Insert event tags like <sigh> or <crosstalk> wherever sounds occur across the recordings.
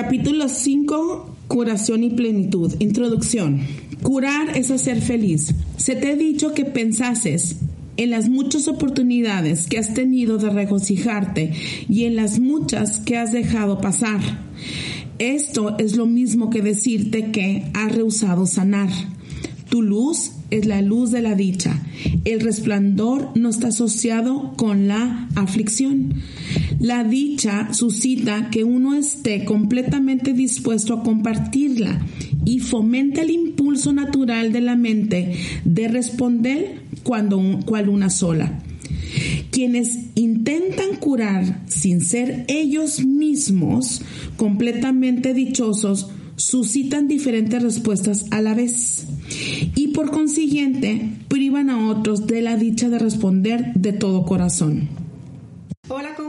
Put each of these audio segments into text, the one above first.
Capítulo 5. Curación y plenitud. Introducción. Curar es hacer feliz. Se te he dicho que pensases en las muchas oportunidades que has tenido de regocijarte y en las muchas que has dejado pasar. Esto es lo mismo que decirte que has rehusado sanar. Tu luz es la luz de la dicha. El resplandor no está asociado con la aflicción. La dicha suscita que uno esté completamente dispuesto a compartirla y fomenta el impulso natural de la mente de responder cuando cual una sola. Quienes intentan curar sin ser ellos mismos completamente dichosos suscitan diferentes respuestas a la vez y por consiguiente privan a otros de la dicha de responder de todo corazón. Hola, ¿cómo?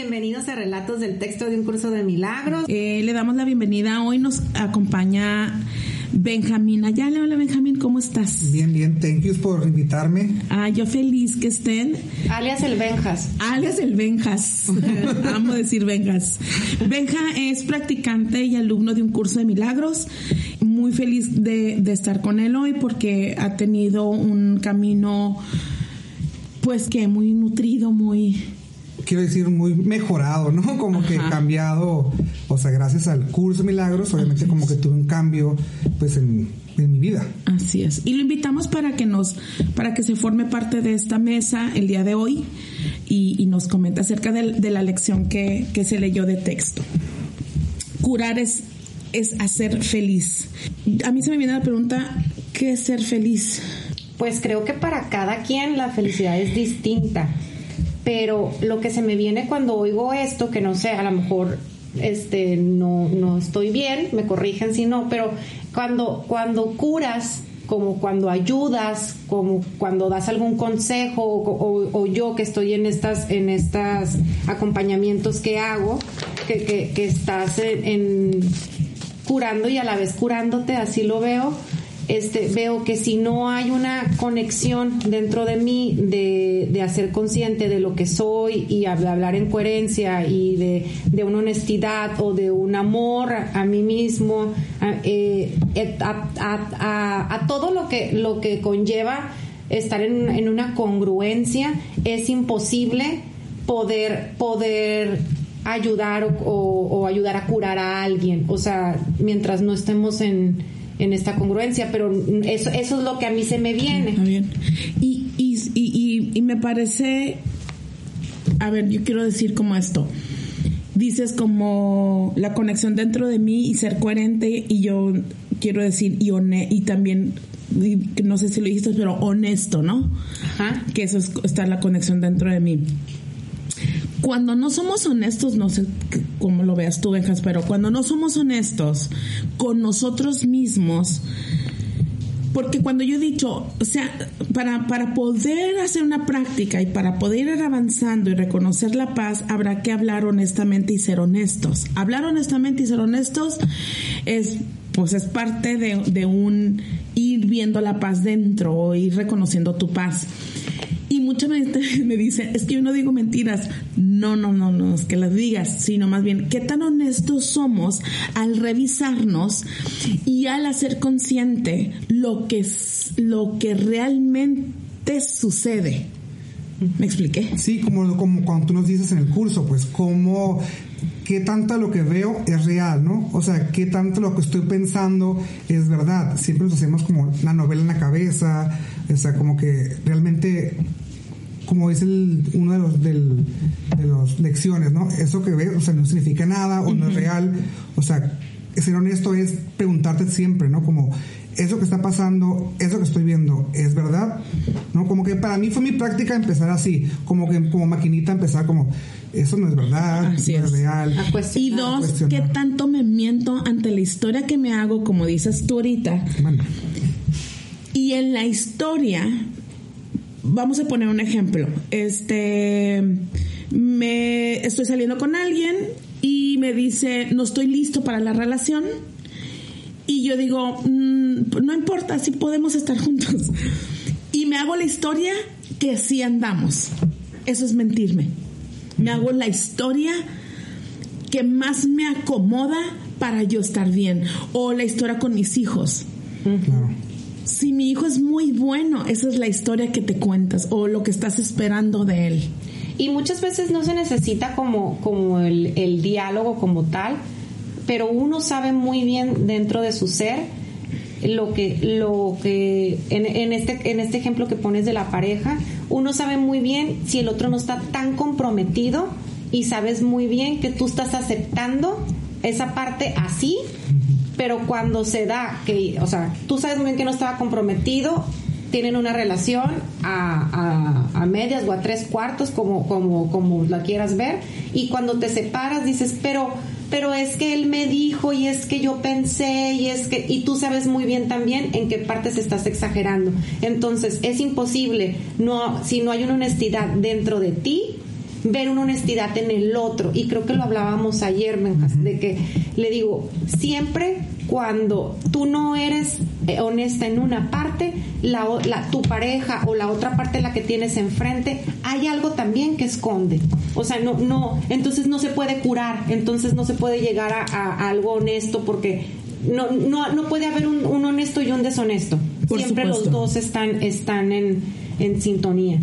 Bienvenidos a Relatos del Texto de un Curso de Milagros. Eh, le damos la bienvenida. Hoy nos acompaña Benjamín Ayala. Hola Benjamín, ¿cómo estás? Bien, bien, thank you por invitarme. Ah, yo feliz que estén. Alias el Benjas. Alias el Benjas. <laughs> Amo decir Benjas. Benja es practicante y alumno de un curso de milagros. Muy feliz de, de estar con él hoy porque ha tenido un camino, pues que muy nutrido, muy quiero decir, muy mejorado, ¿no? <laughs> Como que cambiado, o sea, gracias al curso Milagros, obviamente como que tuve un cambio, pues, en, mi vida. Así es. Y lo invitamos para que nos, para que se forme parte de esta mesa el día de hoy y, nos comente acerca de, la lección que, que, se leyó de texto. Curar es, es hacer feliz. A mí se me viene la pregunta, ¿qué es ser feliz? Pues creo que para cada quien la felicidad es distinta pero lo que se me viene cuando oigo esto, que no sé, a lo mejor este, no, no estoy bien, me corrigen si no, pero cuando, cuando curas, como cuando ayudas, como cuando das algún consejo, o, yo que estoy en estas, en estas acompañamientos que hago, que, que, estás en curando y a la vez curándote, así lo veo este, veo que si no hay una conexión dentro de mí de, de hacer consciente de lo que soy y hablar en coherencia y de, de una honestidad o de un amor a, mí mismo, eh, a, a, todo lo que, lo que conlleva estar en, en una congruencia, es imposible poder, poder ayudar o, ayudar a curar a alguien. O sea, mientras no estemos en, en esta congruencia, pero eso, eso es lo que a mí se me viene. bien. Y, y, y, y me parece, a ver, yo quiero decir como esto. Dices como la conexión dentro de mí y ser coherente y yo quiero decir y, y también no sé si lo dijiste, pero honesto, ¿no? Ajá. Que eso es, está la conexión dentro de mí cuando no somos honestos, no sé cómo lo veas tú, Benjas, pero cuando no somos honestos con nosotros mismos, porque cuando yo he dicho, o sea, para, para poder hacer una práctica y para poder ir avanzando y reconocer la paz, habrá que hablar honestamente y ser honestos. Hablar honestamente y ser honestos es, pues es parte de, de un ir viendo la paz dentro o ir reconociendo tu paz mucha gente <laughs> me dice, es que yo no digo mentiras. No, no, no, no, es que las digas, sino más bien, qué tan honestos somos al revisarnos y al hacer consciente lo que, lo que realmente sucede. ¿Me expliqué? Sí, como, como cuando tú nos dices en el curso, pues cómo, qué tanto lo que veo es real, ¿no? O sea, qué tanto lo que estoy pensando es verdad. Siempre nos hacemos como la novela en la cabeza, o sea, como que realmente, como dice el, uno de los, del, de las lecciones, ¿no? Eso que ves, o sea, no significa nada o no es real. O sea, ser honesto es preguntarte siempre, ¿no? Como, eso que está pasando, eso que estoy viendo, ¿es verdad? ¿No? Como que para mí fue mi práctica empezar así, como que como maquinita empezar como, eso no es verdad, no es, real. Y dos, ¿qué tanto me miento ante la historia que me hago, como dices tú ahorita? Y en la historia, vamos a poner un ejemplo. Este, me estoy saliendo con alguien y me dice, no estoy listo para la relación y yo digo, mm, no importa, si podemos estar juntos. Y me hago la historia que sí andamos. Eso es mentirme. Me hago la historia que más me acomoda para yo estar bien. O la historia con mis hijos. Si mi hijo es muy bueno, esa es la historia que te cuentas o lo que estás esperando de él. Y muchas veces no se necesita como, como el, el diálogo como tal, pero uno sabe muy bien dentro de su ser lo que lo que en, este en este ejemplo que pones de la pareja uno sabe muy bien si el otro no está tan comprometido y sabes muy bien que tú estás aceptando esa parte así pero cuando se da que o sea tú sabes muy bien que no estaba comprometido tienen una relación a, a, a medias o a tres cuartos como como como la quieras ver y cuando te separas dices pero pero es que él me dijo y es que yo pensé y es que y tú sabes muy bien también en qué partes estás exagerando. Entonces, es imposible no si no hay una honestidad dentro de ti ver una honestidad en el otro y creo que lo hablábamos ayer de que le digo siempre cuando tú no eres eh, honesta en una parte, la, la, tu pareja o la otra parte la que tienes enfrente, hay algo también que esconde. O sea, no, no, entonces no se puede curar, entonces no se puede llegar a, algo honesto porque no, no, no puede haber un, honesto y un deshonesto. Siempre los dos están, están en, en sintonía.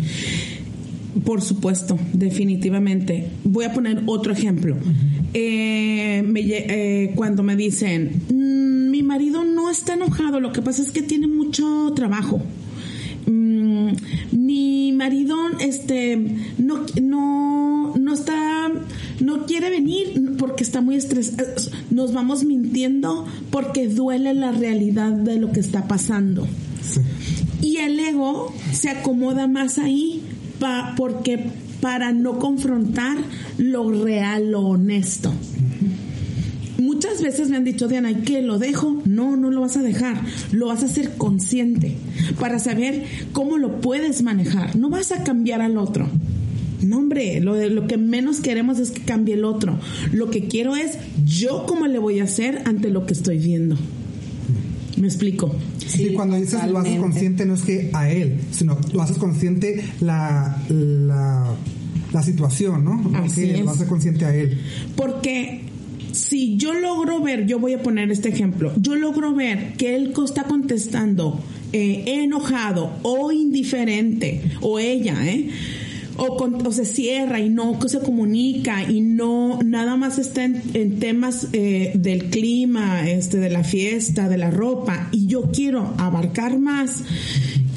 Por supuesto, definitivamente. Voy a poner otro ejemplo. Eh, eh, cuando me dicen, mm, mi marido no está enojado, lo que pasa es que tiene mucho trabajo. Mm, mi marido este no no no está no quiere venir porque está muy estresado nos vamos mintiendo porque duele la realidad de lo que está pasando y el ego se acomoda más ahí porque para no confrontar lo real, lo honesto. Muchas veces me han dicho, Diana, ¿y qué? ¿Lo dejo? No, no lo vas a dejar. Lo vas a hacer consciente para saber cómo lo puedes manejar. No vas a cambiar al otro. No, hombre, lo, lo que menos queremos es que cambie el otro. Lo que quiero es yo cómo le voy a hacer ante lo que estoy viendo. ¿Me explico? Sí, cuando dices lo haces consciente no es que a él, sino lo haces consciente la, la, situación, ¿no? Así Lo haces consciente a él. Porque si yo logro ver, yo voy a poner este ejemplo, yo logro ver que él está contestando eh, enojado o indiferente, o ella, ¿eh? O, se cierra y no se comunica y no nada más está en, temas eh, del clima, este, de la fiesta, de la ropa y yo quiero abarcar más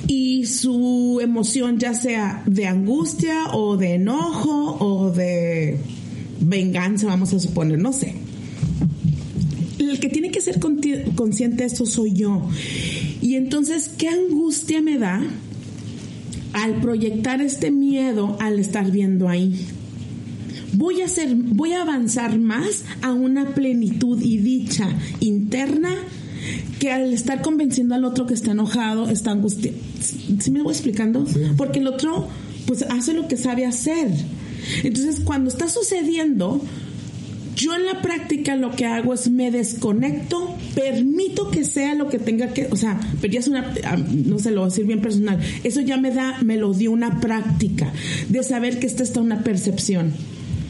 y su emoción ya sea de angustia o de enojo o de venganza, vamos a suponer, no sé. El que tiene que ser consciente de esto soy yo. Y entonces, ¿qué angustia me da? Al proyectar este miedo al estar viendo ahí. Voy a hacer, voy a avanzar más a una plenitud y dicha interna que al estar convenciendo al otro que está enojado, está angustiado. ¿Sí me voy explicando? Porque el otro pues hace lo que sabe hacer. Entonces, cuando está sucediendo, Yo en la práctica lo que hago es me desconecto, permito que sea lo que tenga que, o sea, pero ya es una, ah, no se lo voy a decir bien personal, eso ya me da, me lo dio una práctica de saber que esta está una percepción.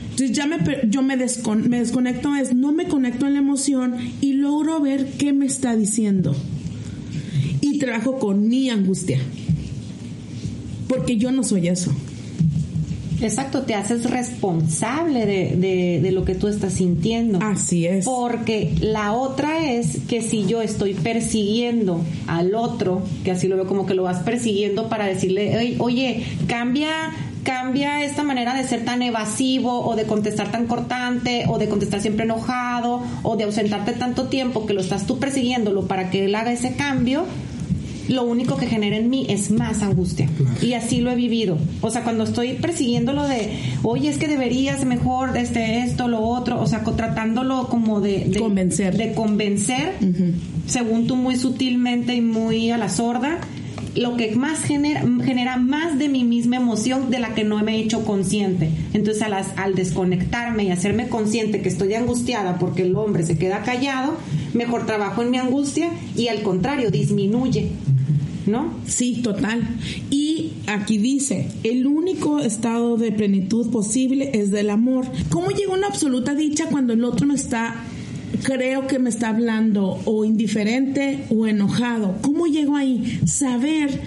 Entonces ya me, yo me, descon, me desconecto, es no me conecto en la emoción y logro ver qué me está diciendo. Y trabajo con mi angustia. Porque yo no soy eso. Exacto, te haces responsable de, de, lo que tú estás sintiendo. Así es. Porque la otra es que si yo estoy persiguiendo al otro, que así lo veo como que lo vas persiguiendo para decirle, oye, cambia cambia esta manera de ser tan evasivo o de contestar tan cortante o de contestar siempre enojado o de ausentarte tanto tiempo que lo estás tú persiguiéndolo para que él haga ese cambio, lo único que genera en mí es más angustia. Y así lo he vivido. O sea, cuando estoy persiguiendo lo de, oye, es que deberías mejor este, esto, lo otro, o sea, tratándolo como de, convencer. De convencer, según tú muy sutilmente y muy a la sorda, lo que más genera, genera más de mi misma emoción de la que no me he hecho consciente. Entonces, al, al desconectarme y hacerme consciente que estoy angustiada porque el hombre se queda callado, mejor trabajo en mi angustia y al contrario, disminuye. ¿No? Sí, total. Y aquí dice, el único estado de plenitud posible es del amor. ¿Cómo llega una absoluta dicha cuando el otro no está creo que me está hablando o indiferente o enojado? ¿Cómo llego ahí? Saber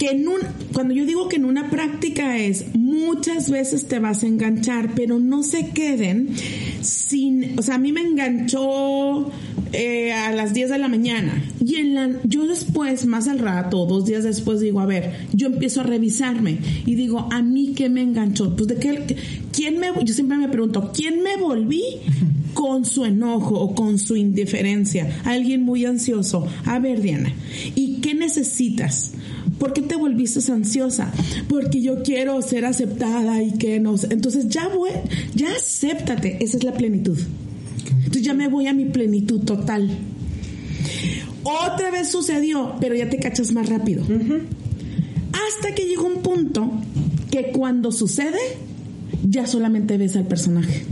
que en un, cuando yo digo que en una práctica es muchas veces te vas a enganchar, pero no se queden sin, o sea, a mí me enganchó eh, a las 10 de la mañana. Y en la, yo después, más al rato, dos días después, digo, a ver, yo empiezo a revisarme y digo, ¿a mí qué me enganchó? Pues de qué, ¿quién me, yo siempre me pregunto, ¿quién me volví con su enojo o con su indiferencia? Alguien muy ansioso. A ver, Diana, ¿y qué necesitas? ¿Por qué te volviste ansiosa? Porque yo quiero ser aceptada y que no. Entonces ya voy, ya acéptate. Esa es la plenitud. Entonces ya me voy a mi plenitud total. Otra vez sucedió, pero ya te cachas más rápido. Hasta que llegó un punto que cuando sucede, ya solamente ves al personaje.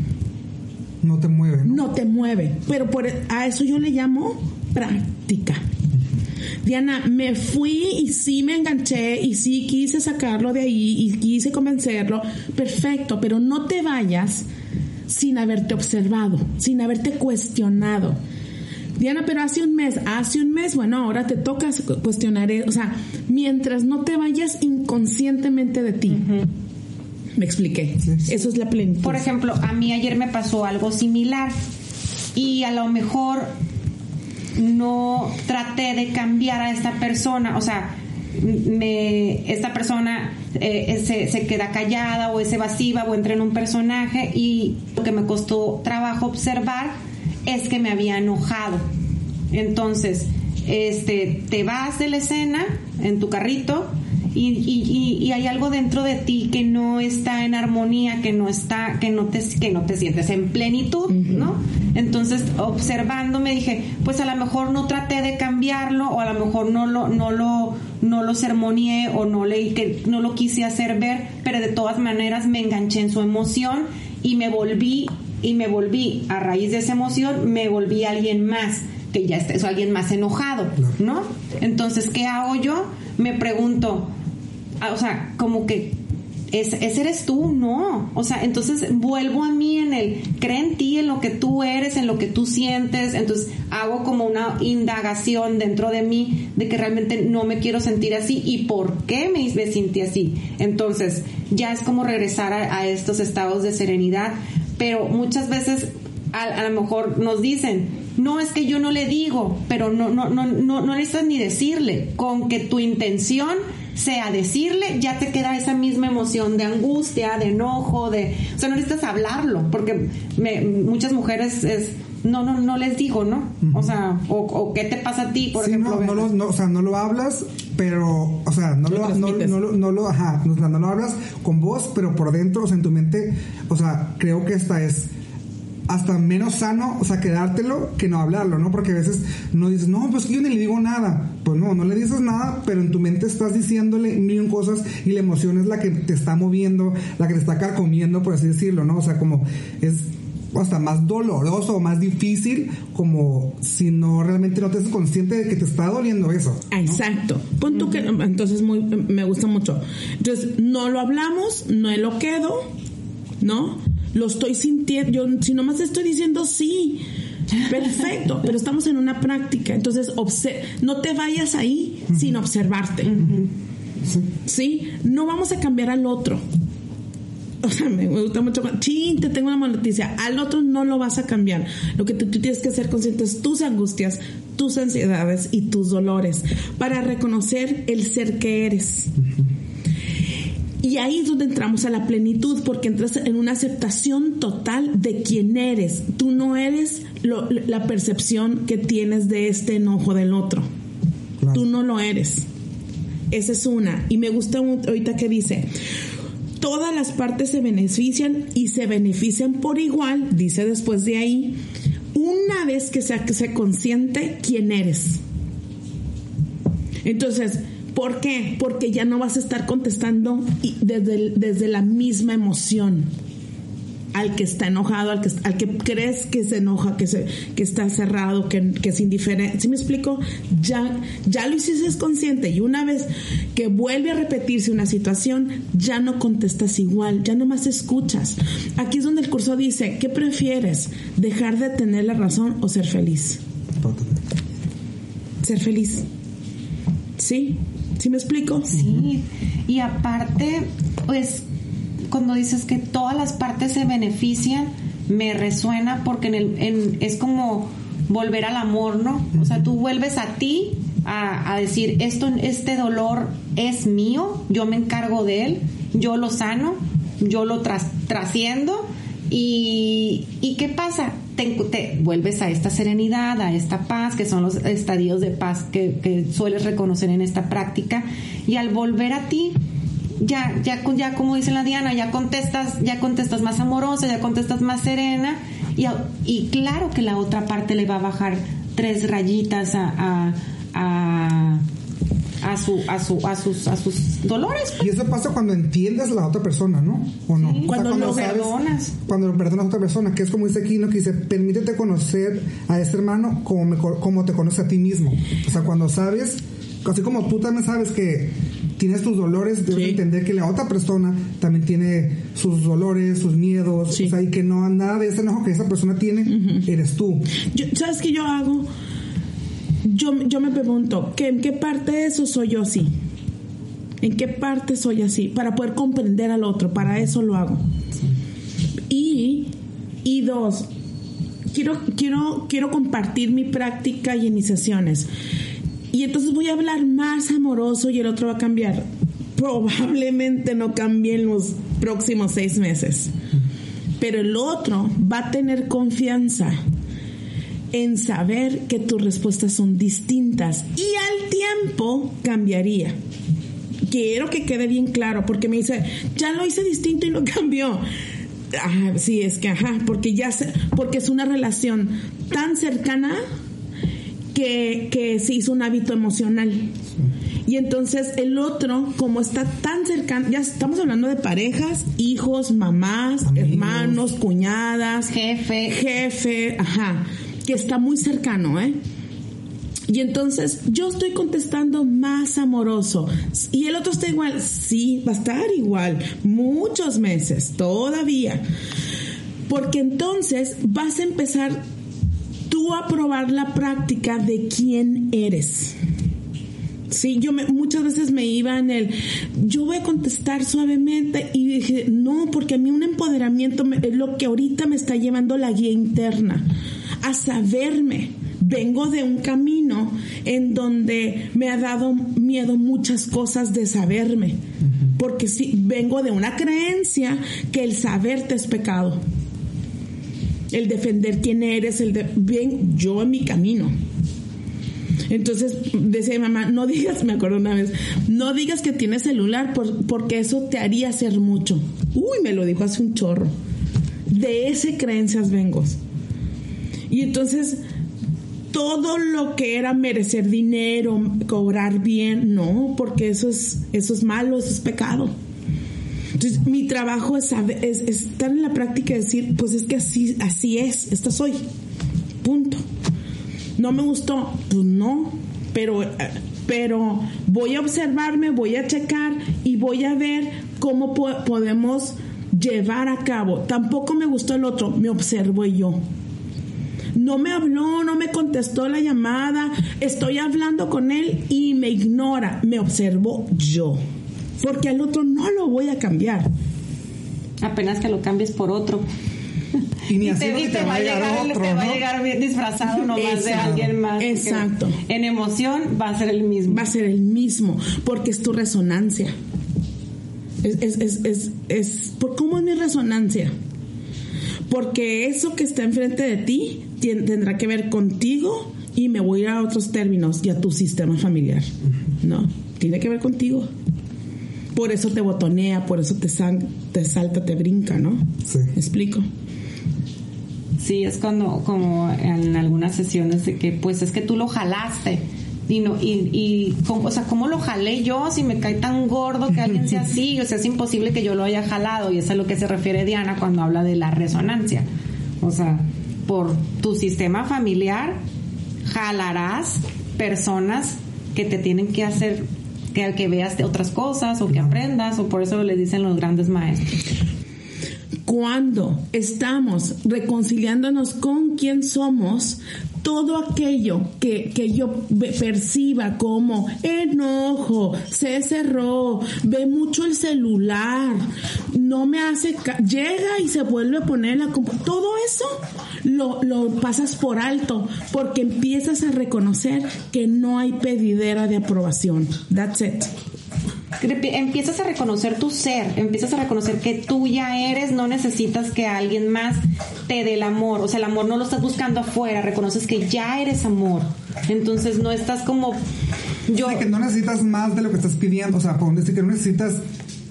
No te mueve. No, te mueve. Pero por, a eso yo le llamo práctica. Diana, me fui y sí me enganché y sí quise sacarlo de ahí y quise convencerlo. Perfecto, pero no te vayas sin haberte observado, sin haberte cuestionado. Diana, pero hace un mes, hace un mes, bueno, ahora te toca cuestionar, o sea, mientras no te vayas inconscientemente de ti. Me expliqué. Eso es la plenitud. Por ejemplo, a mí ayer me pasó algo similar y a lo mejor no traté de cambiar a esta persona, o sea, me, esta persona eh, se, se, queda callada o es evasiva o entra en un personaje y lo que me costó trabajo observar es que me había enojado. Entonces, este, te vas de la escena en tu carrito y, y, y, hay algo dentro de ti que no está en armonía, que no está, que no te, que no te sientes en plenitud, ¿no? Entonces, observando, me dije, pues a lo mejor no traté de cambiarlo, o a lo mejor no lo, no lo, no lo sermoneé, o no leí que no lo quise hacer ver, pero de todas maneras me enganché en su emoción y me volví, y me volví, a raíz de esa emoción, me volví alguien más que ya es alguien más enojado, ¿no? Entonces, ¿qué hago yo? Me pregunto, o sea, como que es, ese eres tú, no. O sea, entonces vuelvo a mí en el, cree en ti, en lo que tú eres, en lo que tú sientes. Entonces hago como una indagación dentro de mí de que realmente no me quiero sentir así y por qué me, me sentí así. Entonces ya es como regresar a, estos estados de serenidad. Pero muchas veces a, a, lo mejor nos dicen, no es que yo no le digo, pero no, no, no, no, no necesitas ni decirle, con que tu intención sea decirle, ya te queda esa misma emoción de angustia, de enojo, de, o sea, no necesitas hablarlo, porque muchas mujeres es, no, no, no les digo, ¿no? O sea, o, qué te pasa a ti, por ejemplo. No, no, o sea, no lo hablas, pero, o sea, no lo, no, no, no, lo, ajá, no lo hablas con voz, pero por dentro, o sea, en tu mente, o sea, creo que esta es hasta menos sano, o sea, quedártelo que no hablarlo, ¿no? Porque a veces no dices, no, pues yo ni le digo nada. Pues no, no le dices nada, pero en tu mente estás diciéndole mil cosas y la emoción es la que te está moviendo, la que te está carcomiendo, por así decirlo, ¿no? O sea, como es hasta más doloroso o más difícil como si no realmente no te haces consciente de que te está doliendo eso. Ah, Exacto. Pon tú que entonces muy me gusta mucho. Entonces, no lo hablamos, no lo quedo, ¿no? Lo estoy sintiendo, yo si nomás estoy diciendo sí. Perfecto, pero estamos en una práctica, entonces no te vayas ahí sin observarte. sí. No vamos a cambiar al otro o sea, me gusta mucho. Sí, te tengo una mala noticia. Al otro no lo vas a cambiar. Lo que tú, tienes que ser consciente es tus angustias, tus ansiedades y tus dolores para reconocer el ser que eres. Y ahí es donde entramos a la plenitud, porque entras en una aceptación total de quién eres. Tú no eres la percepción que tienes de este enojo del otro. Tú no lo eres. Esa es una. Y me gusta ahorita que dice, todas las partes se benefician y se benefician por igual, dice después de ahí, una vez que se, se consciente quién eres. Entonces, ¿por qué? Porque ya no vas a estar contestando desde, desde la misma emoción al que está enojado, al que, al que crees que se enoja, que, se, que está cerrado, que, que es indiferente. ¿Sí me explico? Ya, ya lo hiciste consciente y una vez que vuelve a repetirse una situación, ya no contestas igual, ya nomás escuchas. Aquí es donde el curso dice, ¿qué prefieres? ¿Dejar de tener la razón o ser feliz? Ser feliz. ¿Sí? ¿Sí me explico? Sí. Y aparte, pues cuando dices que todas las partes se benefician, me resuena porque en el, es como volver al amor, ¿no? O sea, tú vuelves a ti a, decir, esto, este dolor es mío, yo me encargo de él, yo lo sano, yo lo trasciendo y, y ¿qué pasa? Te, vuelves a esta serenidad, a esta paz, que son los estadios de paz que, sueles reconocer en esta práctica. Y al volver a ti, ya, ya, ya como dice la Diana, ya contestas, ya contestas más amorosa, ya contestas más serena y, y claro que la otra parte le va a bajar tres rayitas a, a su, a, su, a, sus, a sus dolores. Y eso pasa cuando entiendes a la otra persona, ¿no? ¿O no? cuando, lo perdonas. Cuando perdonas a otra persona, que es como dice aquí, ¿no? Que dice, permítete conocer a ese hermano como, como te conoce a ti mismo. O sea, cuando sabes, así como tú también sabes que tienes tus dolores, debes entender que la otra persona también tiene sus dolores, sus miedos, o sea, y que no nada de ese enojo que esa persona tiene, eres tú. ¿Sabes qué yo hago? Yo, yo me pregunto, ¿qué, ¿en qué parte de eso soy yo así? ¿En qué parte soy así? Para poder comprender al otro, para eso lo hago. Y, y dos, quiero, quiero, quiero compartir mi práctica y iniciaciones. Y entonces voy a hablar más amoroso y el otro va a cambiar. Probablemente no cambie en los próximos seis meses. Pero el otro va a tener confianza en saber que tus respuestas son distintas y al tiempo cambiaría. Quiero que quede bien claro porque me dice, ya lo hice distinto y no <laughs> cambió. Ah, sí, es que, ajá, porque ya se, porque es una relación tan cercana que, se hizo un hábito emocional. Y entonces el otro, como está tan cercano, ya estamos hablando de parejas, hijos, mamás, hermanos, cuñadas, jefe, jefe, ajá, que está muy cercano, ¿eh? Y entonces yo estoy contestando más amoroso. Y el otro está igual. Sí, va a estar igual. Muchos meses, todavía. Porque entonces vas a empezar tú a probar la práctica de quién eres. Sí, yo me, muchas veces me iba en el, yo voy a contestar suavemente y dije, no, porque a mí un empoderamiento es lo que ahorita me está llevando la guía interna, a saberme. Vengo de un camino en donde me ha dado miedo muchas cosas de saberme, porque sí, vengo de una creencia que el saberte es pecado el defender quién eres, el de, bien, yo en mi camino. Entonces decía mi mamá, no digas, <laughs> me acuerdo una vez, no digas que tienes celular porque eso te haría hacer mucho. Uy, me lo dijo hace un chorro. De ese creencias vengo. Y entonces todo lo que era merecer dinero, cobrar bien, no, porque eso es, eso es malo, eso es pecado. Entonces, mi trabajo es, saber- es- es estar en la práctica y decir, pues es que así, así es, esta soy. Punto. No me gustó, pues no, pero, pero voy a observarme, voy a checar y voy a ver cómo po- podemos llevar a cabo. Tampoco me gustó el otro, me observo yo. No me habló, no me contestó la llamada, estoy hablando con él y me ignora, me observo yo. Porque al otro no lo voy a cambiar. Apenas que lo cambies por otro. Y ni Y así te, y te va a llegar, otro, te va a ¿no? llegar bien disfrazado nomás de Exacto. alguien más. Exacto. En emoción va a ser el mismo. va a ser el mismo, porque es tu resonancia. Es, es, es, es, es- ¿por ¿Cómo es mi resonancia? Porque eso que está enfrente de ti tendrá que ver contigo y me voy a ir a otros términos y a tu sistema familiar. No, tiene que ver contigo. Por eso te botonea, por eso te, te salta, te brinca, ¿no? Sí. ¿Me explico? Sí, es cuando, como en algunas sesiones de que, pues es que tú lo jalaste. Y, no, y, y cómo- o sea, ¿cómo lo jalé yo si me cae tan gordo que alguien sea así? O sea, es imposible que yo lo haya jalado. Y eso es a lo que se refiere Diana cuando habla de la resonancia. O sea, por tu sistema familiar, jalarás personas que te tienen que hacer que, que veas otras cosas o que aprendas, o por eso le dicen los grandes maestros. Cuando estamos reconciliándonos con quien somos, todo aquello que, que yo perciba como enojo, se cerró, ve mucho el celular, no me hace, llega y se vuelve a poner la todo eso lo, lo pasas por alto porque empiezas a reconocer que no hay pedidera de aprobación. That's it. Empiezas a reconocer tu ser, empiezas a reconocer que tú ya eres, no necesitas que alguien más te dé el amor, o sea, el amor no lo estás buscando afuera, reconoces que ya eres amor, entonces no estás como yo, Sí, que no necesitas más de lo que estás pidiendo, o sea, por decir que no necesitas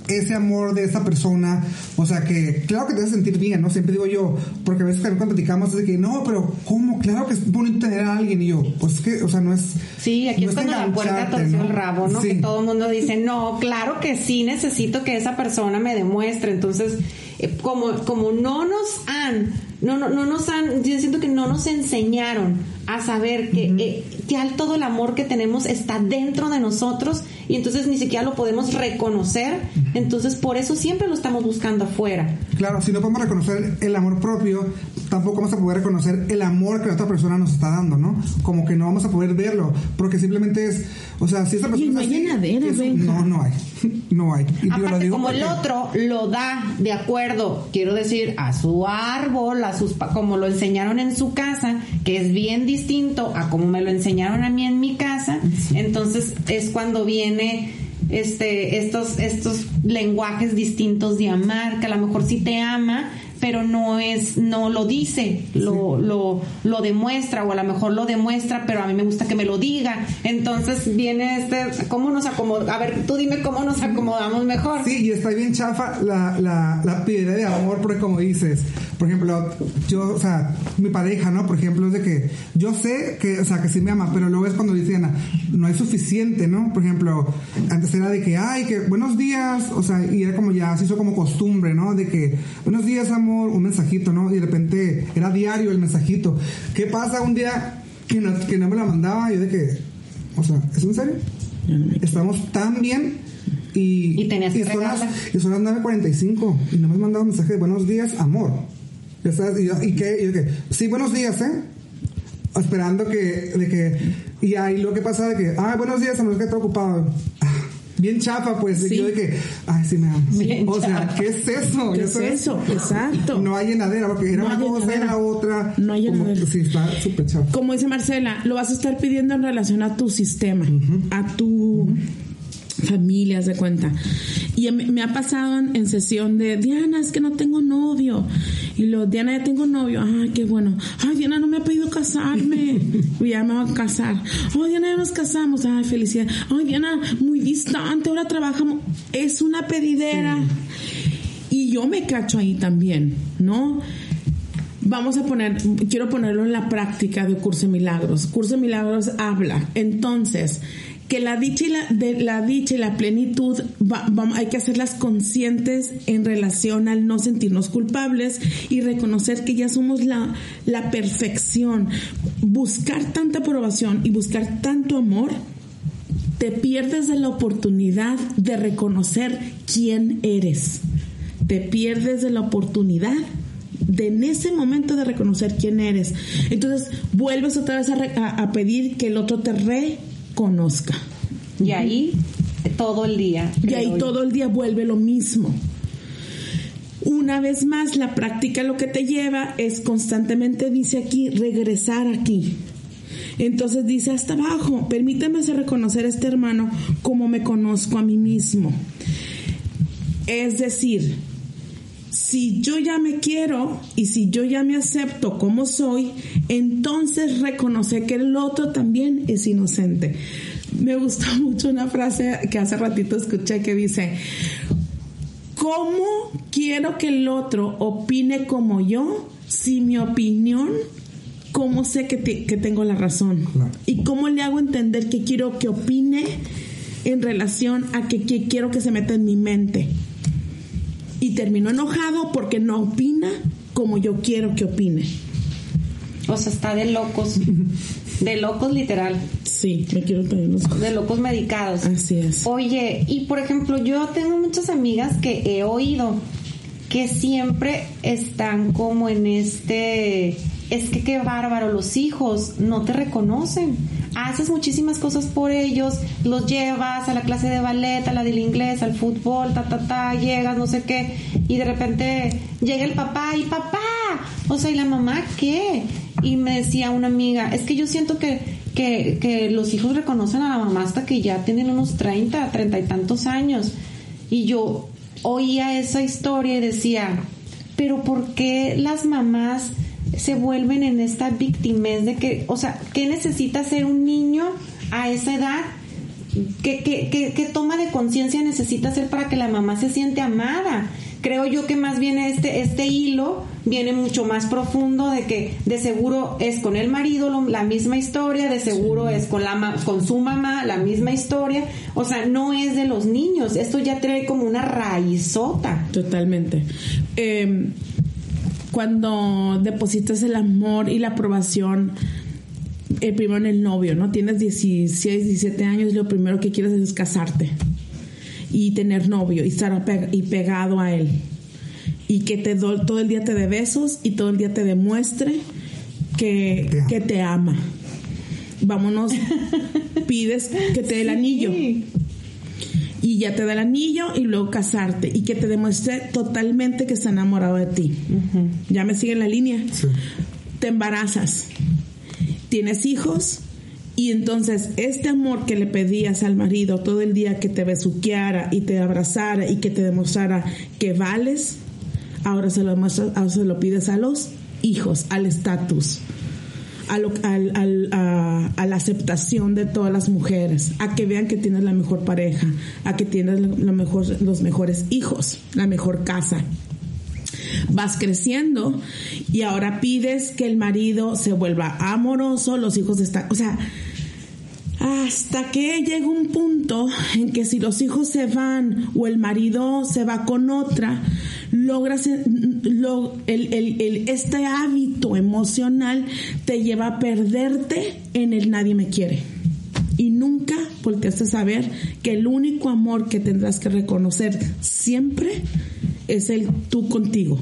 ese amor de esa persona, o sea, que claro que te hace sentir bien, ¿no? Siempre digo yo, porque a veces también cuando platicamos es de que, no, pero ¿cómo? Claro que es bonito tener a alguien, y yo, pues que, o sea, no es... sí, aquí no es cuando la puerta torció ¿no? el rabo, ¿no? Sí. Que todo el mundo dice, no, claro que sí, necesito que esa persona me demuestre, entonces, eh, como, como no nos han, no, no, no nos han, yo siento que no nos enseñaron a saber que eh, ya todo el amor que tenemos está dentro de nosotros y entonces ni siquiera lo podemos reconocer, entonces por eso siempre lo estamos buscando afuera. Claro, si no podemos reconocer el amor propio, tampoco vamos a poder reconocer el amor que la otra persona nos está dando, ¿no? Como que no vamos a poder verlo, porque simplemente es, o sea, si esa persona Y no es hay así, llenadera, es-. No, no hay, <laughs> no hay. Y digo, lo Aparte, digo como el otro lo da de acuerdo, quiero decir, a su árbol, a sus pa- como lo enseñaron en su casa, que es bien distinto a como me lo enseñaron a mí en mi casa, entonces es cuando viene este estos estos lenguajes distintos de amar, que a lo mejor sí te ama, pero no es no lo dice, lo lo lo demuestra o a lo mejor lo demuestra, pero a mí me gusta que me lo diga. Entonces viene este cómo nos acomodamos, a ver, tú dime cómo nos acomodamos mejor. Sí, y está bien chafa la, la, la piedra de amor, porque como dices, por ejemplo, yo, o sea, mi pareja, ¿no? Por ejemplo, es de que yo sé que, o sea, que sí me ama, pero luego es cuando dice Ana, no hay suficiente, ¿no? Por ejemplo, antes era de que, ay, que buenos días, o sea, y era como ya, se hizo como costumbre, ¿no? De que, buenos días, amor, un mensajito, ¿no? Y de repente era diario el mensajito. ¿Qué pasa un día que no, que no me la mandaba? Yo de que, o sea, ¿es en serio? Estamos tan bien y, Y tenías que son las, y son las 9.45 y no me has mandado un mensaje de buenos días, amor. Y, yo, ¿y qué? Y yo que, sí, buenos días, ¿eh? Esperando que, de que, y ahí lo que pasa de que, ah, buenos días, amor, es que estoy ocupado. Ah, Bien chafa, pues, Sí. yo de que, ay, sí me amo. O sea. ¿qué es eso? ¿Qué es eso? Exacto. No hay llenadera, porque era No una cosa, era otra. No hay llenadera. Sí, está súper chafa. como dice Marcela, lo vas a estar pidiendo en relación a tu sistema, a tu haz de cuenta. Y me, ha pasado en, en sesión de, Diana, es que no tengo novio. Y lo, Diana, ya tengo novio. Ay, qué bueno. Ay, Diana, no me ha pedido casarme. <laughs> Ya me va a casar. Ay, Diana, ya nos casamos. Ay, felicidad. Ay, Diana, muy distante, ahora trabajamos. Es una pedidera. Y yo me cacho ahí también, ¿no? Vamos a poner, quiero ponerlo en la práctica de Curso de Milagros. Curso de Milagros habla. Entonces, que la dicha y la, de la dicha la plenitud hay que hacerlas conscientes en relación al no sentirnos culpables y reconocer que ya somos la, la perfección. Buscar tanta aprobación y buscar tanto amor, te pierdes de la oportunidad de reconocer quién eres. Te pierdes de la oportunidad de en ese momento de reconocer quién eres. Entonces vuelves otra vez a, a pedir que el otro te re conozca. Y ahí todo el día. Y ahí todo el día vuelve lo mismo. Una vez más, la práctica lo que te lleva es constantemente, dice aquí, regresar aquí. Entonces dice hasta abajo, permíteme reconocer a este hermano como me conozco a mí mismo. Es decir, si yo ya me quiero y si yo ya me acepto como soy, entonces reconocer que el otro también es inocente. Me gustó <laughs> mucho una frase que hace ratito escuché que dice, ¿cómo quiero que el otro opine como yo si mi opinión cómo sé que, tengo la razón y cómo le hago entender que quiero que opine en relación a que, que, quiero que se meta en mi mente. Y termino enojado porque no opina como yo quiero que opine. O sea, está de locos. <laughs> De locos literal. Sí, me quiero tener De locos medicados. Así es. Oye, y por ejemplo, yo tengo muchas amigas que he oído que siempre están como en este es que qué bárbaro, los hijos no te reconocen. Haces muchísimas cosas por ellos, los llevas a la clase de ballet, a la del inglés, al fútbol, ta, ta, ta, llegas, no sé qué, y de repente llega el papá y papá, o sea, ¿y la mamá qué? Y me decía una amiga, es que yo siento que, que, que los hijos reconocen a la mamá hasta que ya tienen unos 30, 30 y tantos años. Y yo oía esa historia y decía, pero ¿por qué las mamás se vuelven en esta víctimas de que, o sea, ¿qué necesita ser un niño a esa edad? ¿Qué, qué, qué, qué toma de conciencia necesita hacer para que la mamá se siente amada? Creo yo que más bien este, este hilo viene mucho más profundo de que de seguro es con el marido la misma historia, de seguro es con, la, con su mamá la misma historia, o sea, no es de los niños, esto ya trae como una raizota. Totalmente. Eh, cuando depositas el amor y la aprobación eh, primero en el novio, ¿no? Tienes 16, 17 años y lo primero que quieres es casarte y tener novio y estar y pegado a él y que te do, todo el día te dé besos y todo el día te demuestre que, que te ama. Vámonos, <laughs> pides que te dé el anillo y ya te da el anillo y luego casarte y que te demuestre totalmente que está enamorado de ti. Ya me sigue la línea. Te embarazas, tienes hijos y entonces este amor que le pedías al marido todo el día que te besuqueara y te abrazara y que te demostrara que vales, ahora se lo, ahora se lo pides a los hijos, al estatus a, la aceptación de todas las mujeres, a que vean que tienes la mejor pareja, a que tienes mejor, los mejores hijos, la mejor casa. Vas creciendo y ahora pides que el marido se vuelva amoroso, los hijos están, o sea, hasta que llega un punto en que si los hijos se van o el marido se va con otra, logras lo, el, el, este hábito emocional te lleva a perderte en el nadie me quiere. Y nunca volteaste a saber que el único amor que tendrás que reconocer siempre es el tú contigo.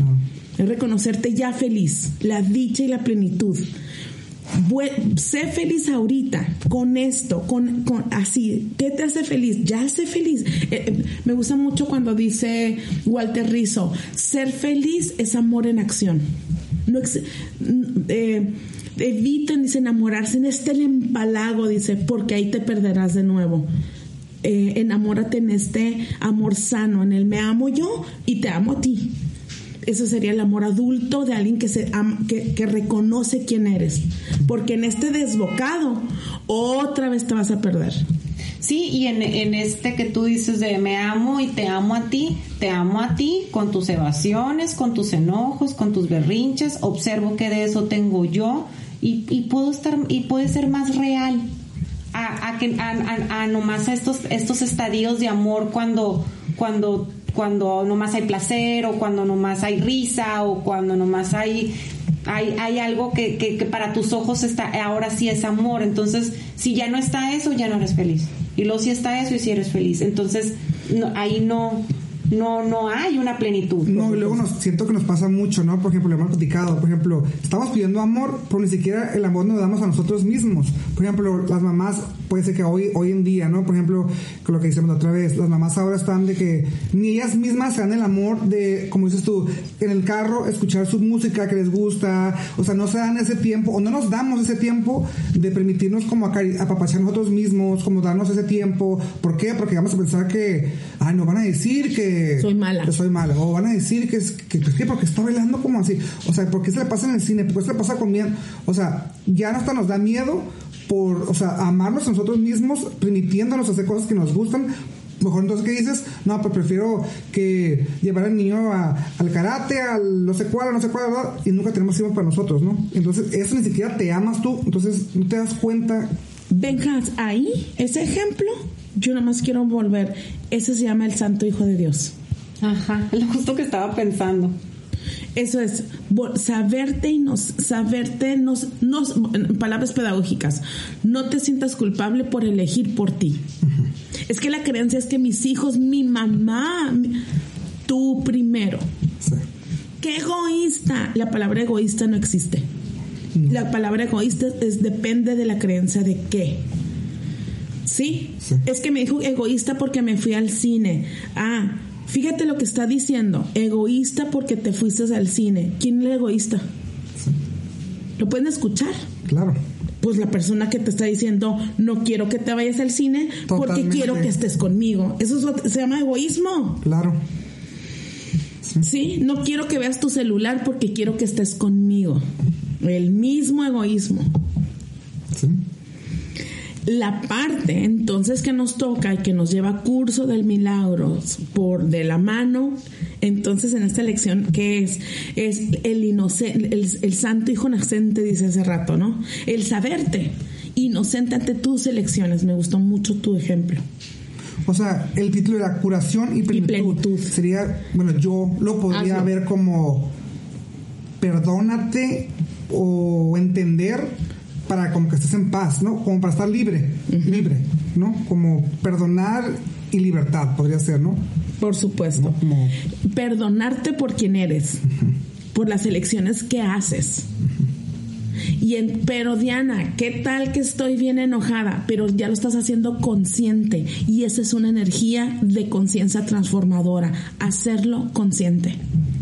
Ah. Es reconocerte ya feliz, la dicha y la plenitud sé feliz ahorita con esto, con, con, así. ¿Qué te hace feliz? Ya sé feliz. Eh, eh, me gusta mucho cuando dice Walter Rizzo, ser feliz es amor en acción. No eh, eviten, dice, enamorarse en este empalago, dice, porque ahí te perderás de nuevo. enamórate en este amor sano, en el me amo yo y te amo a ti. Eso sería el amor adulto de alguien que, se que, reconoce quién eres. Porque en este desbocado, otra vez te vas a perder. Sí, y en, este que tú dices de me amo y te amo a ti, te amo a ti con tus evasiones, con tus enojos, con tus berrinches, observo que de eso tengo yo y, y puedo estar y puede ser más real a, a, que- a, a- a estos, estos estadios de amor cuando, cuando, cuando nomás hay placer o cuando nomás hay risa o cuando nomás hay, hay, hay algo que, que, que para tus ojos está, ahora sí es amor. Entonces, si ya no está eso, ya no eres feliz. Y luego si está eso y si eres feliz. Entonces, no, ahí no, no, no hay una plenitud. No, y luego nos siento que nos pasa mucho, ¿no? Por ejemplo, le hemos platicado, por ejemplo, estamos pidiendo amor, pero ni siquiera el amor nos damos a nosotros mismos. Por ejemplo, las mamás, puede ser que hoy, hoy en día, ¿no? Por ejemplo, con lo que decíamos otra vez, las mamás ahora están de que ni ellas mismas se dan el amor de, como dices tú, en el carro, escuchar su música que les gusta, o sea, no se dan ese tiempo, o no nos damos ese tiempo de permitirnos como apapachar nosotros mismos, como darnos ese tiempo. ¿Por qué? Porque vamos a pensar que, ay, nos van a decir que... Soy mala. que soy mala. O van a decir que es que, que, que porque está bailando como así. O sea, ¿por qué se le pasa en el cine? ¿Por qué se le pasa con miedo? O sea, ya hasta nos da miedo por, o sea, amarnos a nosotros mismos, permitiéndonos hacer cosas que nos gustan. Mejor entonces, ¿qué dices? No, pues prefiero que llevar al niño a- al karate, al no sé cuál, no sé cuál, ¿verdad? y nunca tenemos tiempo para nosotros, ¿no? Entonces, eso ni siquiera te amas tú, entonces no te das cuenta. Benjas, ahí, ese ejemplo, yo nada más quiero volver. Ese se llama el Santo Hijo de Dios. Ajá, lo justo que estaba pensando. Eso es saberte y nos saberte nos, nos en palabras pedagógicas. No te sientas culpable por elegir por ti. Es que la creencia es que mis hijos, mi mamá, mi- tú primero. Sí. Qué egoísta. La palabra egoísta no existe. La palabra egoísta es depende de la creencia de qué. ¿Sí? Sí. Es que me dijo egoísta porque me fui al cine. Ah, fíjate lo que está diciendo. Egoísta porque te fuiste al cine. ¿Quién es el egoísta? ¿Lo pueden escuchar? Claro. Pues la persona que te está diciendo, no quiero que te vayas al cine porque quiero que estés conmigo. Eso es lo que se llama egoísmo. Claro. Sí, no quiero que veas tu celular porque quiero que estés conmigo. El mismo egoísmo. Sí. La parte entonces que nos toca y que nos lleva curso del milagros por de la mano, entonces en esta lección que es es el inocente, el, el santo hijo inocente dice hace rato, ¿no? El saberte inocente ante tus elecciones. Me gustó mucho tu ejemplo. O sea, el título era curación y plenitud. plenitud. Sería, bueno, yo lo podría Hazlo. ver como perdónate o entender para como que estés en paz, ¿no? Como para estar libre, libre, ¿no? Como perdonar y libertad podría ser, ¿no? Por supuesto. Como Perdonarte por quien eres, por las elecciones que haces. Y en, pero Diana, ¿qué tal que estoy bien enojada? Pero ya lo estás haciendo consciente y esa es una energía de conciencia transformadora, hacerlo consciente.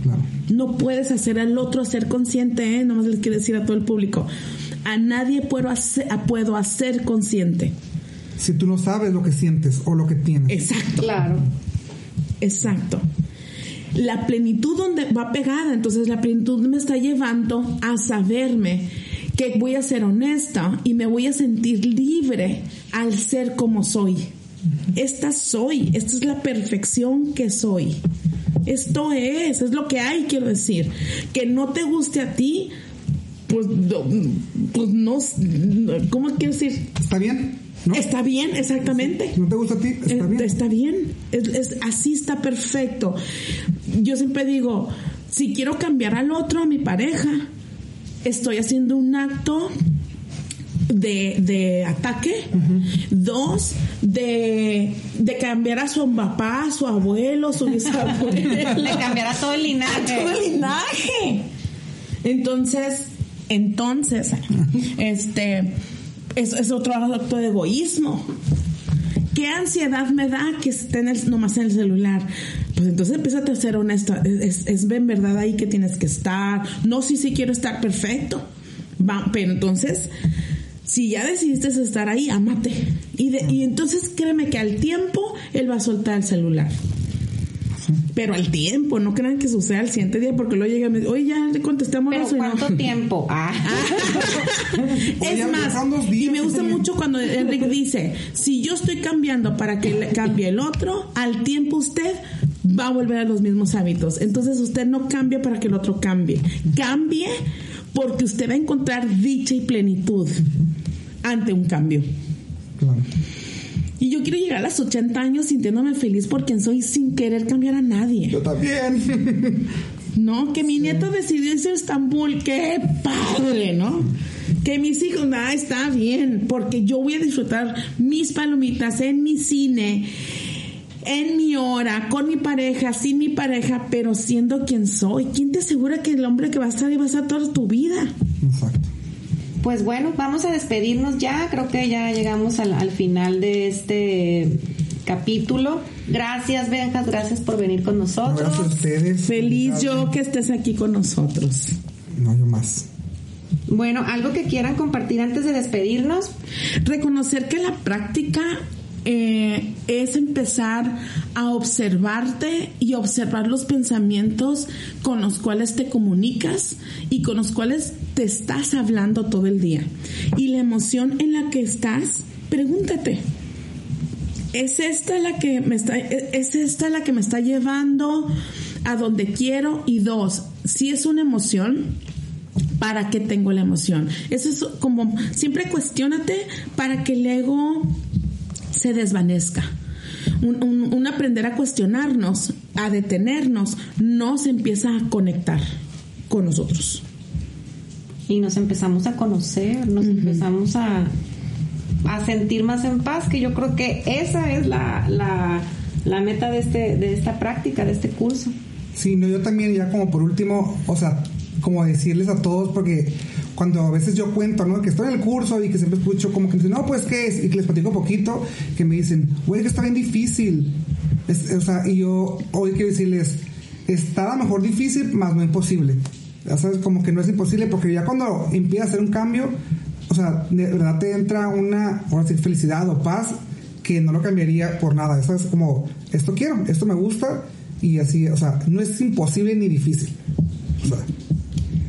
claro. No puedes hacer al otro ser consciente, ¿eh? Nomás les quiero decir a todo el público. A nadie puedo hacer, puedo hacer consciente. Si tú no sabes lo que sientes o lo que tienes. Exacto. Claro. Exacto. La plenitud donde va pegada, entonces la plenitud me está llevando a saberme que voy a ser honesta y me voy a sentir libre al ser como soy. Esta soy, esta es la perfección que soy. Esto es, es lo que hay, quiero decir. Que no te guste a ti, pues, pues no, ¿cómo quiero decir? ¿Está bien? ¿No? Está bien, exactamente. ¿No te gusta a ti? Está bien. Está bien. Es- es- así está perfecto. Yo siempre digo, si quiero cambiar al otro, a mi pareja, estoy haciendo un acto de, de ataque. Dos, de, de cambiar a su papá, a su abuelo, su bisabuelo. <laughs> Le cambiará todo el linaje. <laughs> todo el linaje. Entonces, entonces, este, es, otro acto de egoísmo. ¿Qué ansiedad me da que esté en el- nomás en el celular? Pues entonces empieza a ser honesta. Es, es en verdad ahí que tienes que estar. No, sí, sí quiero estar perfecto. Va, pero entonces, si ya decidiste estar ahí, amate. Y, de- y entonces créeme que al tiempo él va a soltar el celular. Pero al tiempo, no crean que suceda al siguiente día porque luego llega y me dice, oye, ya le contesté Pero amoroso y no". ¿cuánto tiempo? <laughs> Ah. Oye, Es más, y me gusta mucho cuando Enrique dice, si yo estoy cambiando para que le cambie el otro, al tiempo usted va a volver a los mismos hábitos. Entonces usted no cambia para que el otro cambie. Cambie porque usted va a encontrar dicha y plenitud ante un cambio. Claro. Y yo quiero llegar a los 80 años sintiéndome feliz por quien soy sin querer cambiar a nadie. Yo también. <laughs> No, que mi nieto decidió irse a Estambul, qué padre, ¿no? Que mis hijos, ah, está bien, porque yo voy a disfrutar mis palomitas en mi cine, en mi hora, con mi pareja, sin mi pareja, pero siendo quien soy. ¿Quién te asegura que el hombre que va a estar ahí va a estar toda tu vida? Exacto. Pues bueno, vamos a despedirnos ya. Creo que ya llegamos al, al final de este capítulo. Gracias, Benjas, gracias por venir con nosotros. Gracias a ustedes. Feliz yo que estés aquí con nosotros. No, yo más. Bueno, algo que quieran compartir antes de despedirnos. Reconocer que la práctica eh, es empezar a observarte y observar los pensamientos con los cuales te comunicas y con los cuales te estás hablando todo el día. Y la emoción en la que estás, pregúntate. ¿Es esta la que me está, es esta la que me está llevando a donde quiero? Y dos, si es una emoción, ¿para qué tengo la emoción? Eso es como, siempre cuestionate para que el ego se desvanezca. Un, un, un, aprender a cuestionarnos, a detenernos, nos empieza a conectar con nosotros. Y nos empezamos a conocer, nos uh -huh. empezamos a, a, sentir más en paz, que yo creo que esa es la, la, la meta de, este, de esta práctica, de este curso. Sí, no, yo también ya como por último, o sea, como decirles a todos, porque cuando a veces yo cuento, ¿no? Que estoy en el curso y que siempre escucho como que me dicen, no, pues, ¿qué es? Y que les platico poquito, que me dicen, güey, que está bien difícil. Es, o sea, y yo hoy quiero decirles, está a lo mejor difícil, más no imposible. Ya sabes, como que no es imposible, porque ya cuando empieza a hacer un cambio, o sea, de verdad te entra una, ahora sí, felicidad o paz que no lo cambiaría por nada. Eso es como, esto quiero, esto me gusta, y así, o sea, no es imposible ni difícil. O sea,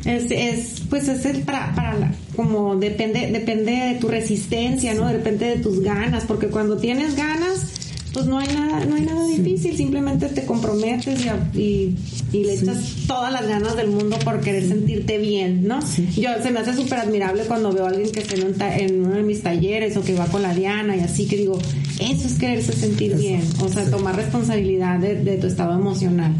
es, es, pues es el para, para la, como depende, depende de tu resistencia, ¿no? Depende de tus ganas, porque cuando tienes ganas, pues no hay nada, no hay nada sí. difícil, simplemente te comprometes y, y, y le echas todas las ganas del mundo por querer sentirte bien, ¿no? Sí. Yo se me hace súper admirable cuando veo a alguien que está en, un en, uno de mis talleres o que va con la Diana y así que digo, eso es quererse sentir eso. bien, o sea, tomar responsabilidad de, de tu estado emocional.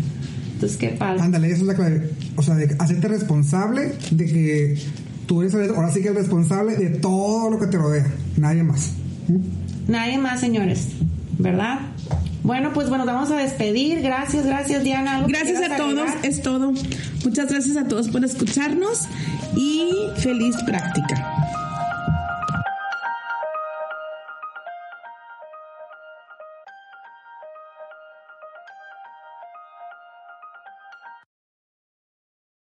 Entonces, ¿qué pasa? Ándale, esa es la clave. O sea, de hacerte responsable de que tú eres ahora sí que eres responsable de todo lo que te rodea. Nadie más. ¿Mm? Nadie más, señores. ¿Verdad? Bueno, pues bueno, vamos a despedir. Gracias, gracias, Diana. ¿Algo gracias a todos, agregar? es todo. Muchas gracias a todos por escucharnos y feliz práctica.